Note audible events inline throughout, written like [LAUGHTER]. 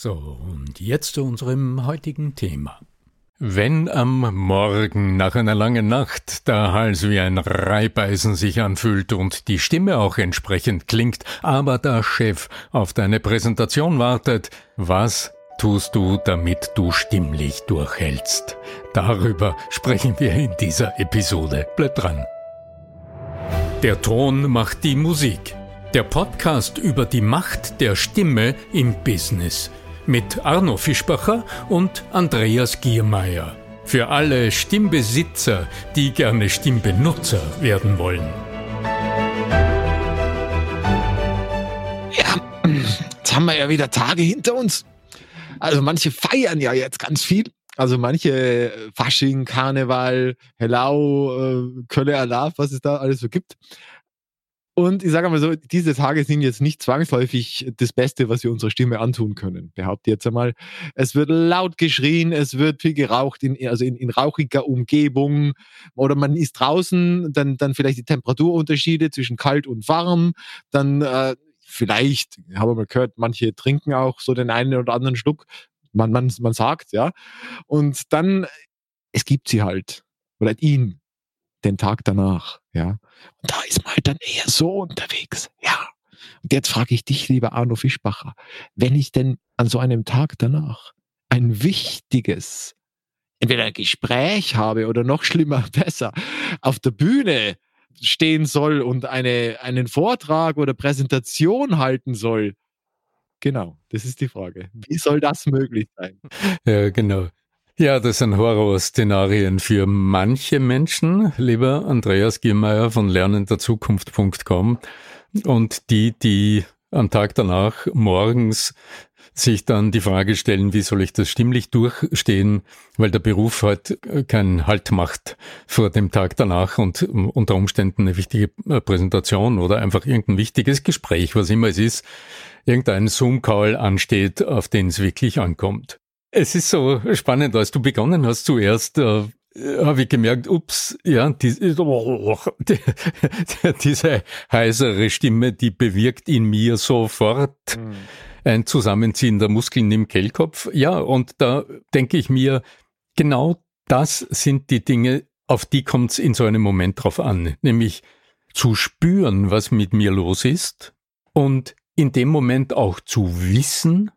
So, und jetzt zu unserem heutigen Thema. Wenn am Morgen nach einer langen Nacht der Hals wie ein Reibeisen sich anfühlt und die Stimme auch entsprechend klingt, aber der Chef auf deine Präsentation wartet, was tust du, damit du stimmlich durchhältst? Darüber sprechen wir in dieser Episode. Bleib dran. Der Ton macht die Musik. Der Podcast über die Macht der Stimme im Business mit Arno Fischbacher und Andreas Giermeier. Für alle Stimmbesitzer, die gerne Stimmbenutzer werden wollen. Ja, jetzt haben wir ja wieder Tage hinter uns. Also manche feiern ja jetzt ganz viel. Also manche äh, Fasching, Karneval, Hellau, äh, Kölle Alaf, was es da alles so gibt. Und ich sage mal so, diese Tage sind jetzt nicht zwangsläufig das Beste, was wir unserer Stimme antun können. Behaupte jetzt einmal. Es wird laut geschrien, es wird viel geraucht, in, also in, in rauchiger Umgebung. Oder man ist draußen, dann, dann vielleicht die Temperaturunterschiede zwischen kalt und warm. Dann äh, vielleicht, haben wir mal gehört, manche trinken auch so den einen oder anderen Schluck man, man, man sagt, ja. Und dann, es gibt sie halt, oder ihn, den Tag danach, ja. Und da ist man halt dann eher so unterwegs, ja. Und jetzt frage ich dich, lieber Arno Fischbacher, wenn ich denn an so einem Tag danach ein wichtiges, entweder ein Gespräch habe oder noch schlimmer, [LAUGHS] besser, auf der Bühne stehen soll und eine, einen Vortrag oder Präsentation halten soll, Genau, das ist die Frage. Wie soll das möglich sein? Ja, genau. Ja, das sind Horrorszenarien für manche Menschen, lieber Andreas Giermeier von lernenderzukunft.com. Und die, die am Tag danach morgens sich dann die Frage stellen, wie soll ich das stimmlich durchstehen, weil der Beruf halt keinen Halt macht vor dem Tag danach und unter Umständen eine wichtige Präsentation oder einfach irgendein wichtiges Gespräch, was immer es ist, irgendein Zoom-Call ansteht, auf den es wirklich ankommt. Es ist so spannend, als du begonnen hast zuerst, äh, habe ich gemerkt, ups, ja, die, die, [LAUGHS] diese heisere Stimme, die bewirkt in mir sofort mhm. ein Zusammenziehen der Muskeln im Kehlkopf. Ja, und da denke ich mir, genau das sind die Dinge, auf die kommt es in so einem Moment drauf an, nämlich zu spüren, was mit mir los ist und in dem Moment auch zu wissen,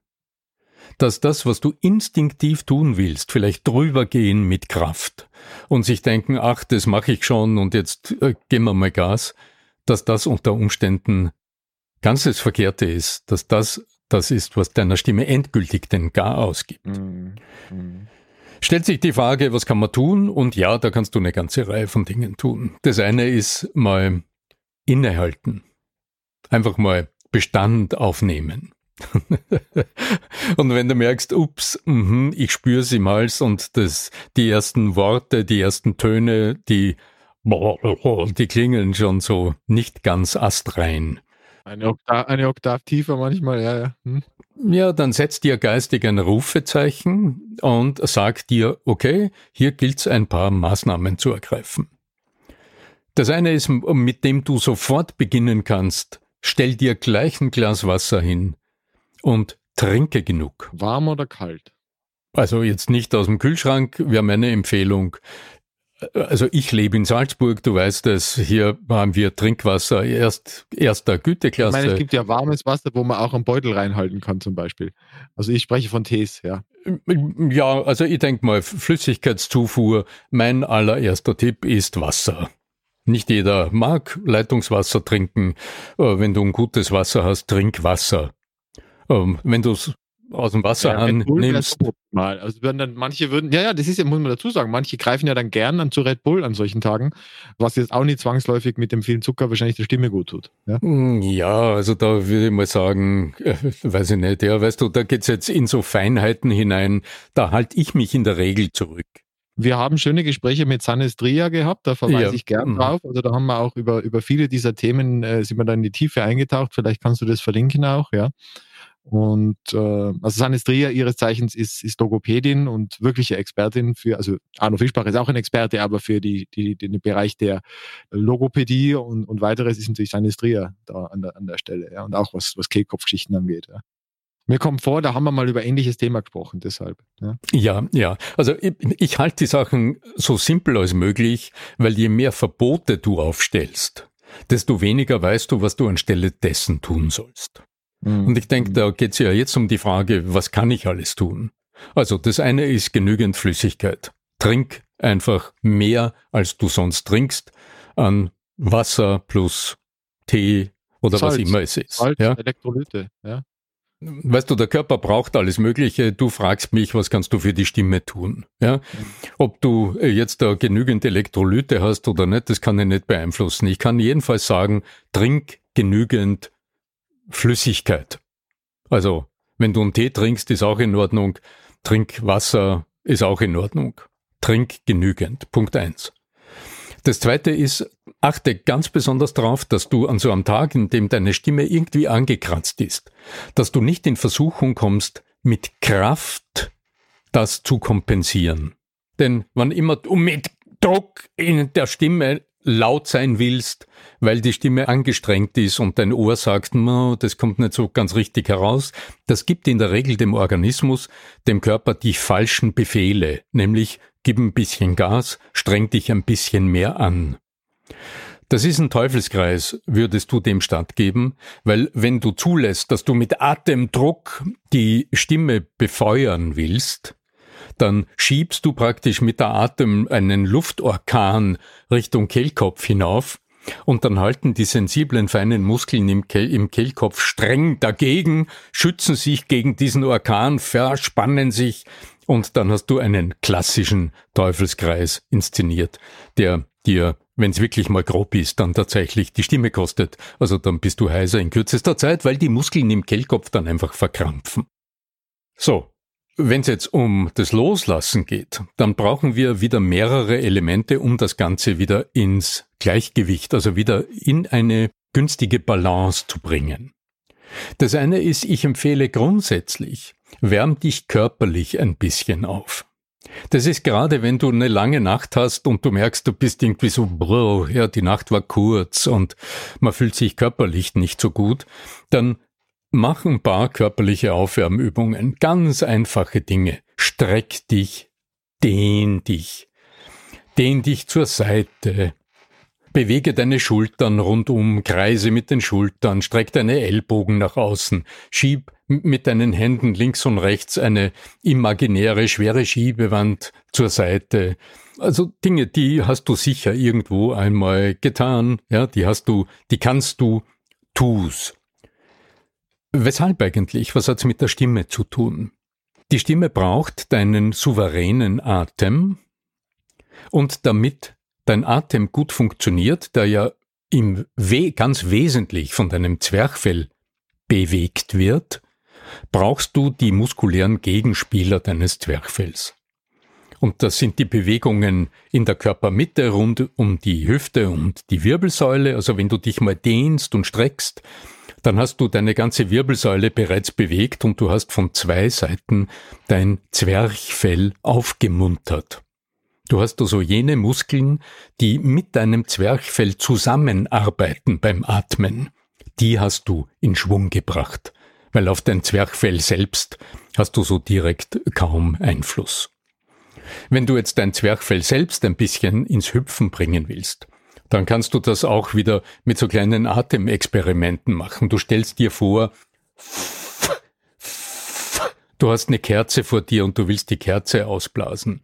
dass das, was du instinktiv tun willst, vielleicht drüber gehen mit Kraft und sich denken, ach, das mache ich schon und jetzt äh, geben wir mal Gas, dass das unter Umständen ganz das Verkehrte ist, dass das das ist, was deiner Stimme endgültig den Gar ausgibt. Mhm. Mhm. Stellt sich die Frage, was kann man tun? Und ja, da kannst du eine ganze Reihe von Dingen tun. Das eine ist mal innehalten. Einfach mal Bestand aufnehmen. [LAUGHS] und wenn du merkst, ups, mh, ich spüre sie mal und das, die ersten Worte, die ersten Töne, die, [LAUGHS] die klingeln schon so nicht ganz astrein. Eine Oktav, eine Oktav tiefer manchmal, ja, ja. Hm. Ja, dann setzt dir geistig ein Rufezeichen und sag dir, okay, hier gilt es ein paar Maßnahmen zu ergreifen. Das eine ist, mit dem du sofort beginnen kannst, Stell dir gleich ein Glas Wasser hin und trinke genug. Warm oder kalt? Also jetzt nicht aus dem Kühlschrank, wäre meine Empfehlung. Also ich lebe in Salzburg, du weißt es, hier haben wir Trinkwasser erst, erster Güteklasse. Ich meine, es gibt ja warmes Wasser, wo man auch einen Beutel reinhalten kann zum Beispiel. Also ich spreche von Tees, ja. Ja, also ich denke mal, Flüssigkeitszufuhr, mein allererster Tipp ist Wasser. Nicht jeder mag Leitungswasser trinken. Äh, wenn du ein gutes Wasser hast, trink Wasser. Ähm, wenn du es aus dem Wasserhahn ja, nimmst. Mal. Also würden dann manche würden, ja, ja, das ist ja, muss man dazu sagen, manche greifen ja dann gern an zu Red Bull an solchen Tagen, was jetzt auch nicht zwangsläufig mit dem vielen Zucker wahrscheinlich der Stimme gut tut. Ja, hm, ja also da würde ich mal sagen, äh, weiß ich nicht, ja, weißt du, da geht's jetzt in so Feinheiten hinein, da halte ich mich in der Regel zurück. Wir haben schöne Gespräche mit Sanestria gehabt, da verweise ja. ich gern mhm. drauf. Also da haben wir auch über, über viele dieser Themen, äh, sind wir da in die Tiefe eingetaucht. Vielleicht kannst du das verlinken auch, ja. Und äh, also Sanestria ihres Zeichens ist, ist Logopädin und wirkliche Expertin für, also Arno Fischbach ist auch ein Experte, aber für die, die, den Bereich der Logopädie und, und weiteres ist natürlich Sanestria da an der, an der Stelle, ja, und auch was, was Kehlkopfgeschichten angeht. Ja. Mir kommt vor, da haben wir mal über ähnliches Thema gesprochen, deshalb. Ja, ja. ja. Also ich, ich halte die Sachen so simpel als möglich, weil je mehr Verbote du aufstellst, desto weniger weißt du, was du anstelle dessen tun sollst. Mhm. Und ich denke, da geht es ja jetzt um die Frage, was kann ich alles tun? Also das eine ist genügend Flüssigkeit. Trink einfach mehr, als du sonst trinkst, an Wasser plus Tee oder Salz, was immer es ist. Salz, ja? Elektrolyte, ja. Weißt du, der Körper braucht alles Mögliche. Du fragst mich, was kannst du für die Stimme tun? Ja? Mhm. Ob du jetzt da genügend Elektrolyte hast oder nicht, das kann ich nicht beeinflussen. Ich kann jedenfalls sagen, trink genügend Flüssigkeit. Also, wenn du einen Tee trinkst, ist auch in Ordnung. Trink Wasser ist auch in Ordnung. Trink genügend. Punkt eins. Das zweite ist, achte ganz besonders darauf, dass du an so einem Tag, in dem deine Stimme irgendwie angekratzt ist, dass du nicht in Versuchung kommst, mit Kraft das zu kompensieren. Denn wann immer du mit Druck in der Stimme laut sein willst, weil die Stimme angestrengt ist und dein Ohr sagt, das kommt nicht so ganz richtig heraus, das gibt in der Regel dem Organismus, dem Körper die falschen Befehle, nämlich gib ein bisschen Gas, streng dich ein bisschen mehr an. Das ist ein Teufelskreis, würdest du dem stattgeben, weil wenn du zulässt, dass du mit Atemdruck die Stimme befeuern willst, dann schiebst du praktisch mit der Atem einen Luftorkan Richtung Kehlkopf hinauf und dann halten die sensiblen feinen Muskeln im, Kehl, im Kehlkopf streng dagegen, schützen sich gegen diesen Orkan, verspannen sich und dann hast du einen klassischen Teufelskreis inszeniert, der dir, wenn es wirklich mal grob ist, dann tatsächlich die Stimme kostet. Also dann bist du heiser in kürzester Zeit, weil die Muskeln im Kehlkopf dann einfach verkrampfen. So, wenn es jetzt um das Loslassen geht, dann brauchen wir wieder mehrere Elemente, um das Ganze wieder ins Gleichgewicht, also wieder in eine günstige Balance zu bringen. Das eine ist, ich empfehle grundsätzlich, wärm dich körperlich ein bisschen auf. Das ist gerade, wenn du eine lange Nacht hast und du merkst, du bist irgendwie so, bro, ja, die Nacht war kurz und man fühlt sich körperlich nicht so gut, dann Mach ein paar körperliche Aufwärmübungen, ganz einfache Dinge. Streck dich, dehn dich, dehn dich zur Seite, bewege deine Schultern rundum, kreise mit den Schultern, streck deine Ellbogen nach außen, schieb mit deinen Händen links und rechts eine imaginäre schwere Schiebewand zur Seite. Also Dinge, die hast du sicher irgendwo einmal getan, ja, die hast du, die kannst du, tu's. Weshalb eigentlich? Was hat's mit der Stimme zu tun? Die Stimme braucht deinen souveränen Atem und damit dein Atem gut funktioniert, der ja im We ganz wesentlich von deinem Zwerchfell bewegt wird, brauchst du die muskulären Gegenspieler deines Zwerchfells. Und das sind die Bewegungen in der Körpermitte rund um die Hüfte und die Wirbelsäule. Also wenn du dich mal dehnst und streckst, dann hast du deine ganze Wirbelsäule bereits bewegt und du hast von zwei Seiten dein Zwerchfell aufgemuntert. Du hast also jene Muskeln, die mit deinem Zwerchfell zusammenarbeiten beim Atmen. Die hast du in Schwung gebracht. weil auf dein Zwerchfell selbst hast du so direkt kaum Einfluss. Wenn du jetzt dein Zwerchfell selbst ein bisschen ins Hüpfen bringen willst, dann kannst du das auch wieder mit so kleinen Atemexperimenten machen. Du stellst dir vor, du hast eine Kerze vor dir und du willst die Kerze ausblasen.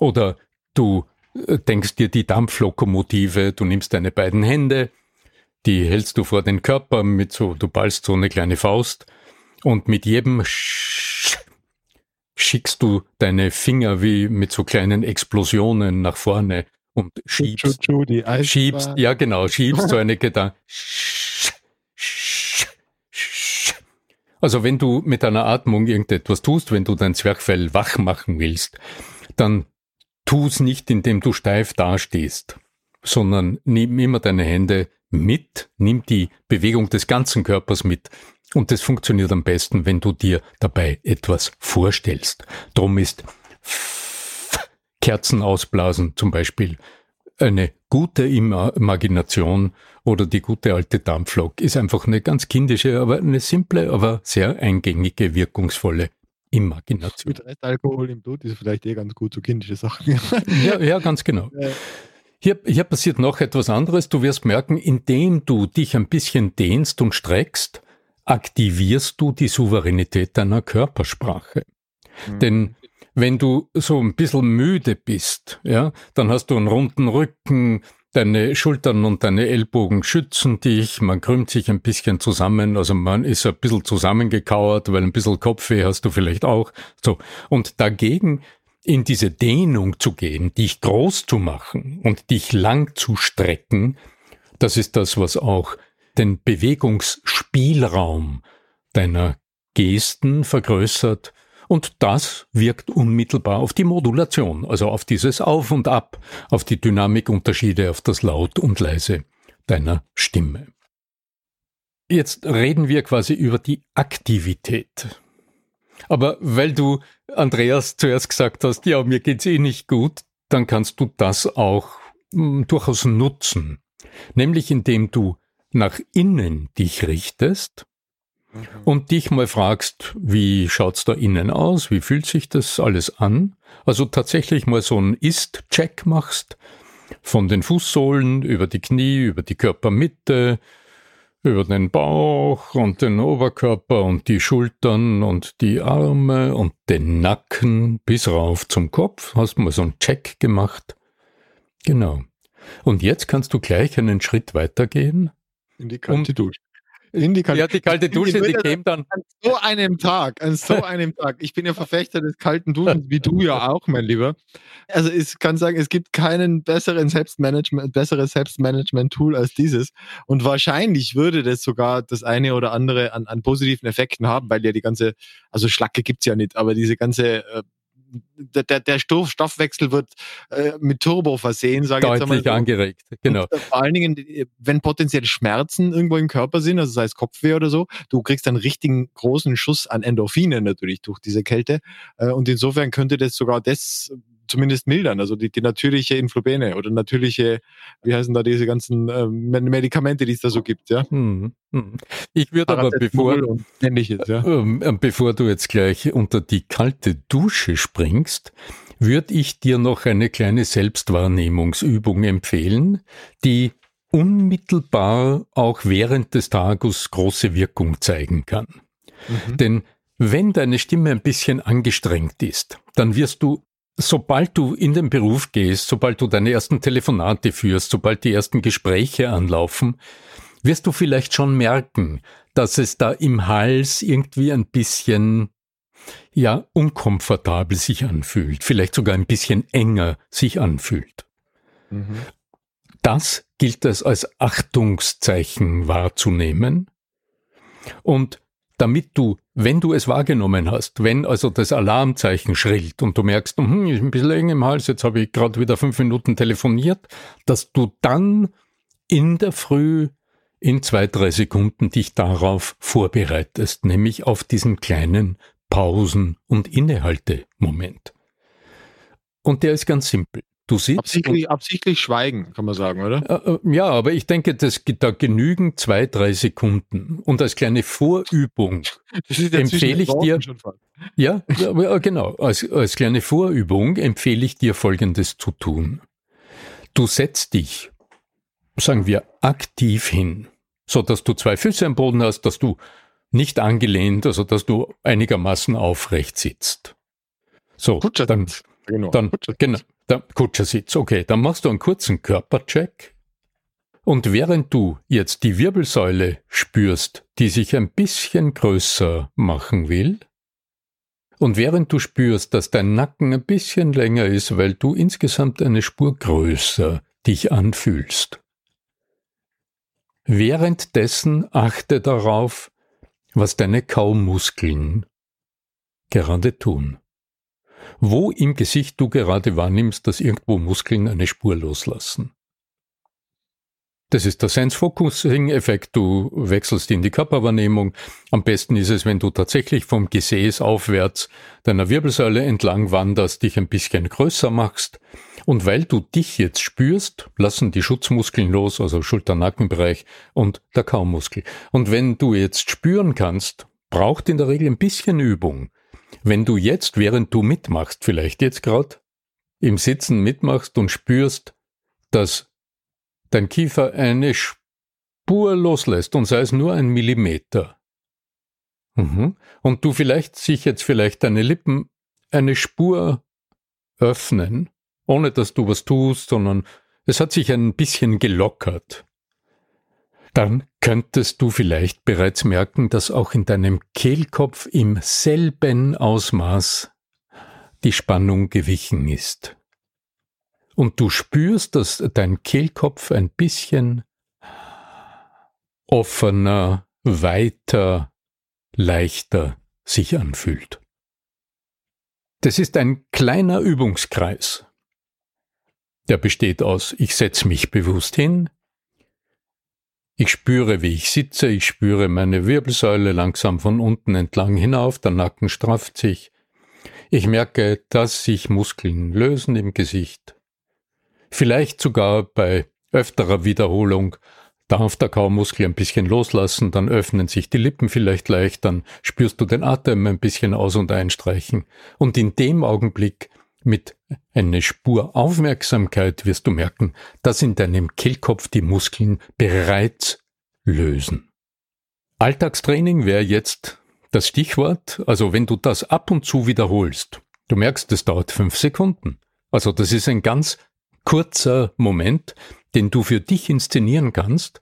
Oder du äh, denkst dir die Dampflokomotive, du nimmst deine beiden Hände, die hältst du vor den Körper mit so, du ballst so eine kleine Faust und mit jedem schickst du deine Finger wie mit so kleinen Explosionen nach vorne und schiebst, schiebst, ja genau, schiebst so eine Gedanke. [LAUGHS] Also wenn du mit deiner Atmung irgendetwas tust, wenn du dein Zwerchfell wach machen willst, dann tu's nicht, indem du steif dastehst, sondern nimm immer deine Hände mit, nimm die Bewegung des ganzen Körpers mit. Und das funktioniert am besten, wenn du dir dabei etwas vorstellst. Drum ist Kerzen ausblasen zum Beispiel eine gute Imagination oder die gute alte Dampflok ist einfach eine ganz kindische, aber eine simple, aber sehr eingängige, wirkungsvolle Imagination. Mit Restalkohol im Blut ist vielleicht eh ganz gut, so kindische Sachen. ja, ja, ganz genau. Hier, hier passiert noch etwas anderes. Du wirst merken, indem du dich ein bisschen dehnst und streckst, aktivierst du die Souveränität deiner Körpersprache. Mhm. Denn wenn du so ein bisschen müde bist, ja, dann hast du einen runden Rücken, deine Schultern und deine Ellbogen schützen dich, man krümmt sich ein bisschen zusammen, also man ist ein bisschen zusammengekauert, weil ein bisschen Kopfweh hast du vielleicht auch. So. Und dagegen in diese Dehnung zu gehen, dich groß zu machen und dich lang zu strecken, das ist das, was auch den Bewegungsspielraum deiner Gesten vergrößert und das wirkt unmittelbar auf die Modulation, also auf dieses Auf und Ab, auf die Dynamikunterschiede, auf das Laut und Leise deiner Stimme. Jetzt reden wir quasi über die Aktivität. Aber weil du, Andreas, zuerst gesagt hast, ja, mir geht's eh nicht gut, dann kannst du das auch hm, durchaus nutzen. Nämlich indem du nach innen dich richtest mhm. und dich mal fragst, wie schaut's da innen aus? Wie fühlt sich das alles an? Also tatsächlich mal so einen Ist-Check machst von den Fußsohlen über die Knie, über die Körpermitte, über den Bauch und den Oberkörper und die Schultern und die Arme und den Nacken bis rauf zum Kopf. Hast mal so einen Check gemacht. Genau. Und jetzt kannst du gleich einen Schritt weitergehen. In die kalte um, Dusche. In die kalte, ja, die kalte [LAUGHS] Dusche, die, die käme dann. An so einem Tag, an so [LAUGHS] einem Tag. Ich bin ja Verfechter des kalten Duschens, wie du ja auch, mein Lieber. Also ich kann sagen, es gibt keinen besseren Selbstmanagement, besseres Selbstmanagement-Tool als dieses. Und wahrscheinlich würde das sogar das eine oder andere an, an positiven Effekten haben, weil ja die ganze, also Schlacke gibt's ja nicht, aber diese ganze äh, der, der Stoff, Stoffwechsel wird äh, mit Turbo versehen, sage ich jetzt einmal. So. angeregt, genau. Und, äh, vor allen Dingen, wenn potenzielle Schmerzen irgendwo im Körper sind, also sei es Kopfweh oder so, du kriegst einen richtigen großen Schuss an Endorphinen natürlich durch diese Kälte. Äh, und insofern könnte das sogar das zumindest mildern, also die, die natürliche Influbene oder natürliche, wie heißen da diese ganzen äh, Medikamente, die es da so gibt, ja. Hm. Ich würde aber bevor, ähnliches, ja. Ähm, äh, bevor du jetzt gleich unter die kalte Dusche springst, würde ich dir noch eine kleine Selbstwahrnehmungsübung empfehlen, die unmittelbar auch während des Tages große Wirkung zeigen kann. Mhm. Denn wenn deine Stimme ein bisschen angestrengt ist, dann wirst du Sobald du in den Beruf gehst, sobald du deine ersten Telefonate führst, sobald die ersten Gespräche anlaufen, wirst du vielleicht schon merken, dass es da im Hals irgendwie ein bisschen, ja, unkomfortabel sich anfühlt, vielleicht sogar ein bisschen enger sich anfühlt. Mhm. Das gilt es als Achtungszeichen wahrzunehmen. Und damit du, wenn du es wahrgenommen hast, wenn also das Alarmzeichen schrillt und du merkst, hm, ich bin ein bisschen eng im Hals, jetzt habe ich gerade wieder fünf Minuten telefoniert, dass du dann in der Früh in zwei, drei Sekunden dich darauf vorbereitest, nämlich auf diesen kleinen Pausen- und Innehalte-Moment. Und der ist ganz simpel. Du sitzt. Absichtlich, absichtlich schweigen, kann man sagen, oder? Äh, äh, ja, aber ich denke, das, da genügen zwei, drei Sekunden. Und als kleine Vorübung [LAUGHS] empfehle ich dir. Ja, genau. Als, als kleine Vorübung empfehle ich dir Folgendes zu tun. Du setzt dich, sagen wir, aktiv hin, so dass du zwei Füße am Boden hast, dass du nicht angelehnt, also dass du einigermaßen aufrecht sitzt. So, dann, genau. dann, genau, der Kutschersitz. Okay, dann machst du einen kurzen Körpercheck. Und während du jetzt die Wirbelsäule spürst, die sich ein bisschen größer machen will, und während du spürst, dass dein Nacken ein bisschen länger ist, weil du insgesamt eine Spur größer dich anfühlst, währenddessen achte darauf, was deine Kaumuskeln gerade tun wo im Gesicht du gerade wahrnimmst, dass irgendwo Muskeln eine Spur loslassen. Das ist der Sense-Focusing-Effekt. Du wechselst in die Körperwahrnehmung. Am besten ist es, wenn du tatsächlich vom Gesäß aufwärts deiner Wirbelsäule entlang wanderst, dich ein bisschen größer machst. Und weil du dich jetzt spürst, lassen die Schutzmuskeln los, also Schulter-Nackenbereich und der Kaumuskel. Und wenn du jetzt spüren kannst, braucht in der Regel ein bisschen Übung. Wenn du jetzt, während du mitmachst, vielleicht jetzt gerade im Sitzen mitmachst und spürst, dass dein Kiefer eine Spur loslässt und sei es nur ein Millimeter. Mhm. Und du vielleicht sich jetzt vielleicht deine Lippen eine Spur öffnen, ohne dass du was tust, sondern es hat sich ein bisschen gelockert dann könntest du vielleicht bereits merken, dass auch in deinem Kehlkopf im selben Ausmaß die Spannung gewichen ist. Und du spürst, dass dein Kehlkopf ein bisschen offener, weiter, leichter sich anfühlt. Das ist ein kleiner Übungskreis. Der besteht aus, ich setze mich bewusst hin, ich spüre, wie ich sitze, ich spüre meine Wirbelsäule langsam von unten entlang hinauf, der Nacken strafft sich. Ich merke, dass sich Muskeln lösen im Gesicht. Vielleicht sogar bei öfterer Wiederholung darf der Kaumuskel ein bisschen loslassen, dann öffnen sich die Lippen vielleicht leicht, dann spürst du den Atem ein bisschen aus und einstreichen. Und in dem Augenblick mit einer Spur Aufmerksamkeit wirst du merken, dass in deinem Kehlkopf die Muskeln bereits lösen. Alltagstraining wäre jetzt das Stichwort, also wenn du das ab und zu wiederholst, du merkst, es dauert fünf Sekunden. Also das ist ein ganz kurzer Moment, den du für dich inszenieren kannst.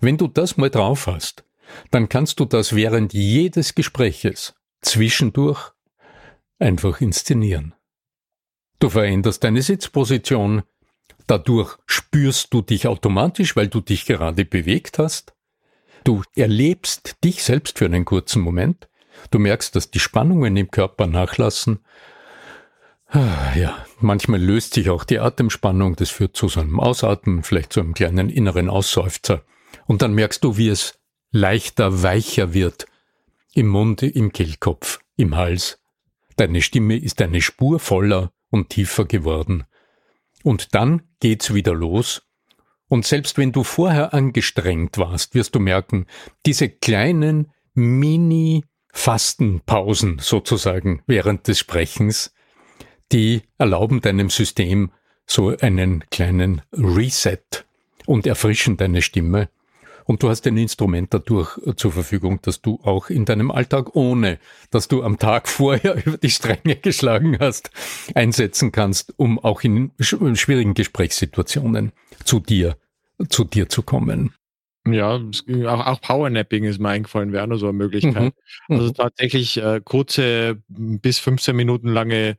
Wenn du das mal drauf hast, dann kannst du das während jedes Gespräches zwischendurch einfach inszenieren. Du veränderst deine Sitzposition. Dadurch spürst du dich automatisch, weil du dich gerade bewegt hast. Du erlebst dich selbst für einen kurzen Moment. Du merkst, dass die Spannungen im Körper nachlassen. Ah, ja, manchmal löst sich auch die Atemspannung. Das führt zu so einem Ausatmen, vielleicht zu einem kleinen inneren Ausseufzer. Und dann merkst du, wie es leichter, weicher wird. Im Munde, im Kehlkopf, im Hals. Deine Stimme ist eine Spur voller und tiefer geworden. Und dann geht's wieder los. Und selbst wenn du vorher angestrengt warst, wirst du merken, diese kleinen Mini-Fastenpausen sozusagen während des Sprechens, die erlauben deinem System so einen kleinen Reset und erfrischen deine Stimme und du hast ein Instrument dadurch äh, zur Verfügung, dass du auch in deinem Alltag, ohne dass du am Tag [LAUGHS] vorher über die Stränge geschlagen hast, einsetzen kannst, um auch in schwierigen Gesprächssituationen zu dir, zu dir zu kommen. Ja, auch, auch Powernapping ist mir eingefallen, wäre noch so eine Möglichkeit. Mhm. Also mhm. tatsächlich äh, kurze bis 15 Minuten lange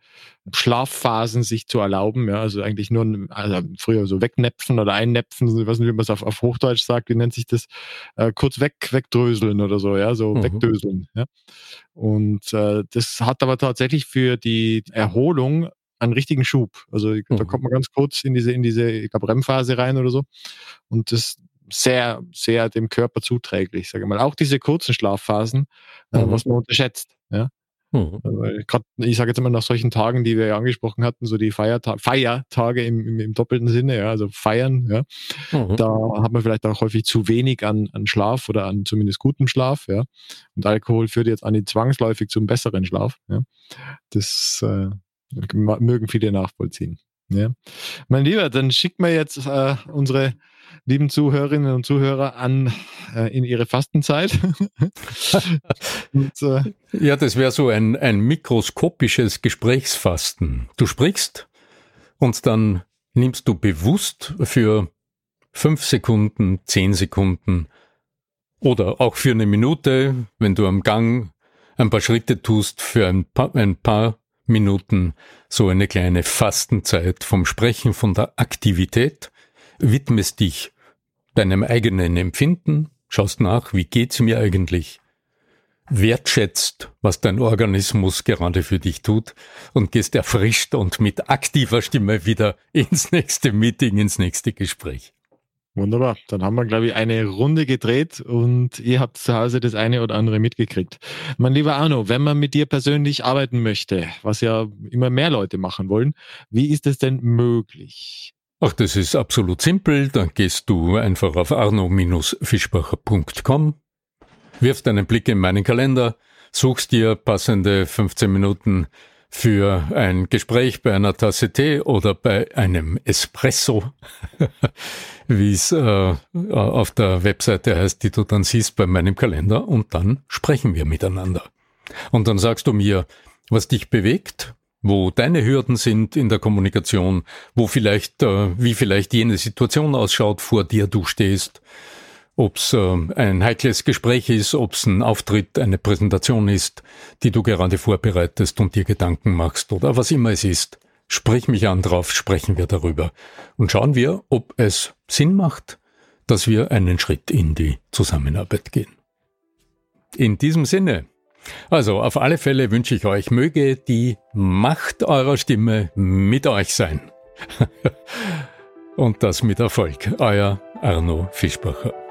Schlafphasen sich zu erlauben. Ja, also eigentlich nur also früher so wegnäpfen oder einnäpfen, ich weiß nicht, wie man es auf, auf Hochdeutsch sagt, wie nennt sich das? Äh, kurz weg, wegdröseln oder so, ja, so mhm. wegdöseln. Ja. Und äh, das hat aber tatsächlich für die Erholung einen richtigen Schub. Also mhm. da kommt man ganz kurz in diese, in diese, ich glaube, REM-Phase rein oder so. Und das, sehr, sehr dem Körper zuträglich, sage ich mal. Auch diese kurzen Schlafphasen, äh, mhm. was man unterschätzt. Ja? Mhm. Grad, ich sage jetzt immer nach solchen Tagen, die wir ja angesprochen hatten, so die Feierta Feiertage im, im, im, doppelten Sinne, ja, also feiern, ja, mhm. da hat man vielleicht auch häufig zu wenig an, an Schlaf oder an zumindest gutem Schlaf, ja. Und Alkohol führt jetzt an die zwangsläufig zum besseren Schlaf. Ja. Das äh, mögen viele nachvollziehen. Ja. Mein Lieber, dann schickt mir jetzt äh, unsere lieben Zuhörerinnen und Zuhörer an äh, in ihre Fastenzeit. [LAUGHS] und, äh, ja, das wäre so ein, ein mikroskopisches Gesprächsfasten. Du sprichst und dann nimmst du bewusst für fünf Sekunden, zehn Sekunden oder auch für eine Minute, wenn du am Gang ein paar Schritte tust, für ein paar, ein paar Minuten so eine kleine Fastenzeit vom Sprechen, von der Aktivität, widmest dich deinem eigenen Empfinden, schaust nach, wie geht's mir eigentlich, wertschätzt, was dein Organismus gerade für dich tut und gehst erfrischt und mit aktiver Stimme wieder ins nächste Meeting, ins nächste Gespräch. Wunderbar. Dann haben wir, glaube ich, eine Runde gedreht und ihr habt zu Hause das eine oder andere mitgekriegt. Mein lieber Arno, wenn man mit dir persönlich arbeiten möchte, was ja immer mehr Leute machen wollen, wie ist es denn möglich? Ach, das ist absolut simpel. Dann gehst du einfach auf arno-fischbacher.com, wirfst einen Blick in meinen Kalender, suchst dir passende 15 Minuten für ein Gespräch bei einer Tasse Tee oder bei einem Espresso, [LAUGHS] wie es äh, auf der Webseite heißt, die du dann siehst bei meinem Kalender und dann sprechen wir miteinander. Und dann sagst du mir, was dich bewegt, wo deine Hürden sind in der Kommunikation, wo vielleicht, äh, wie vielleicht jene Situation ausschaut, vor der du stehst, ob es äh, ein heikles Gespräch ist, ob es ein Auftritt, eine Präsentation ist, die du gerade vorbereitest und dir Gedanken machst oder was immer es ist. Sprich mich an drauf, sprechen wir darüber und schauen wir, ob es Sinn macht, dass wir einen Schritt in die Zusammenarbeit gehen. In diesem Sinne, also auf alle Fälle wünsche ich euch, möge die Macht eurer Stimme mit euch sein. [LAUGHS] Und das mit Erfolg. Euer Arno Fischbacher.